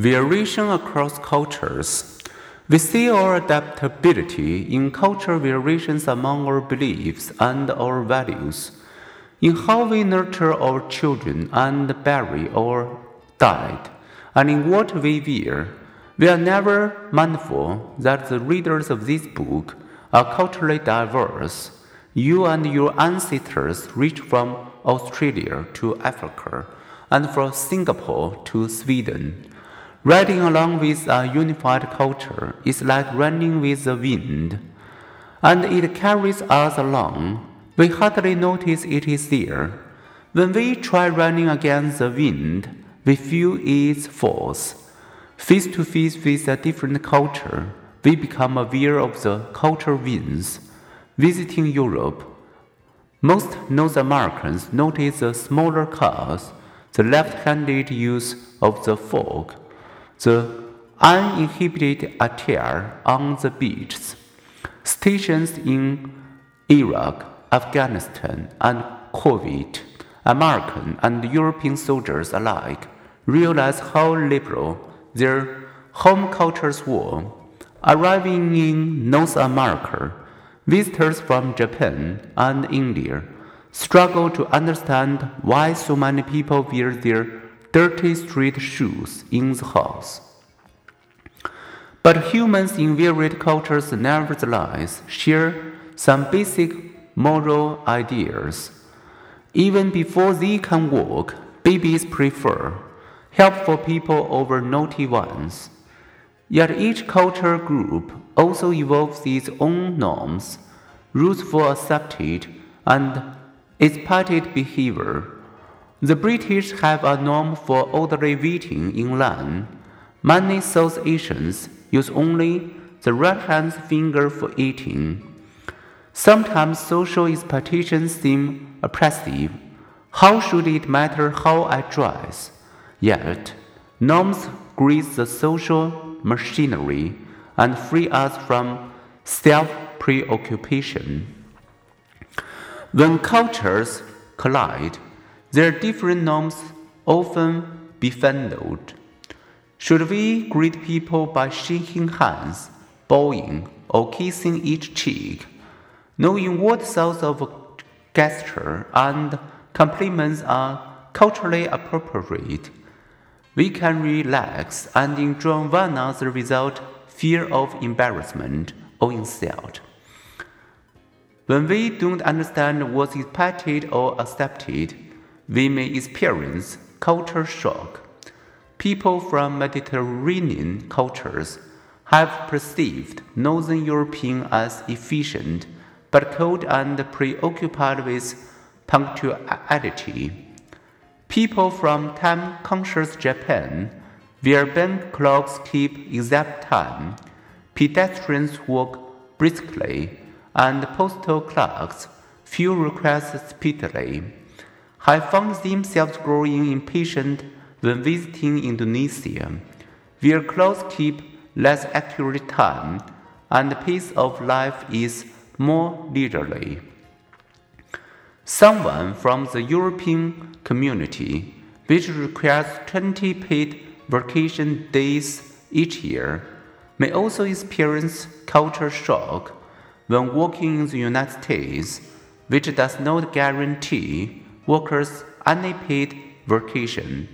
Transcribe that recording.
Variation across cultures. We see our adaptability in cultural variations among our beliefs and our values, in how we nurture our children and bury our dead, and in what we wear. We are never mindful that the readers of this book are culturally diverse. You and your ancestors reached from Australia to Africa and from Singapore to Sweden. Riding along with a unified culture is like running with the wind, and it carries us along. We hardly notice it is there. When we try running against the wind, we feel its force. Face to face with a different culture, we become aware of the culture winds. Visiting Europe, most North Americans notice the smaller cars, the left handed use of the fork the uninhibited attire on the beaches, stations in Iraq, Afghanistan, and Kuwait, American and European soldiers alike realized how liberal their home cultures were. Arriving in North America, visitors from Japan and India struggle to understand why so many people wear their dirty street shoes in the house. But humans in varied cultures nevertheless share some basic moral ideas. Even before they can walk, babies prefer helpful people over naughty ones. Yet each culture group also evolves its own norms, rules for accepted and expected behavior. The British have a norm for orderly waiting in line. Many South Asians use only the right hand finger for eating. Sometimes social expectations seem oppressive. How should it matter how I dress? Yet, norms grease the social machinery and free us from self preoccupation. When cultures collide, their different norms often befriended. Should we greet people by shaking hands, bowing, or kissing each cheek? Knowing what sorts of gesture and compliments are culturally appropriate, we can relax and enjoy one another without fear of embarrassment or insult. When we don't understand what's expected or accepted, we may experience culture shock. People from Mediterranean cultures have perceived Northern European as efficient but cold and preoccupied with punctuality. People from time conscious Japan, where bank clocks keep exact time, pedestrians walk briskly, and postal clerks fill requests speedily have found themselves growing impatient when visiting Indonesia, where clocks keep less accurate time and the pace of life is more leisurely. Someone from the European community, which requires 20 paid vacation days each year, may also experience culture shock when working in the United States, which does not guarantee workers unpaid vacation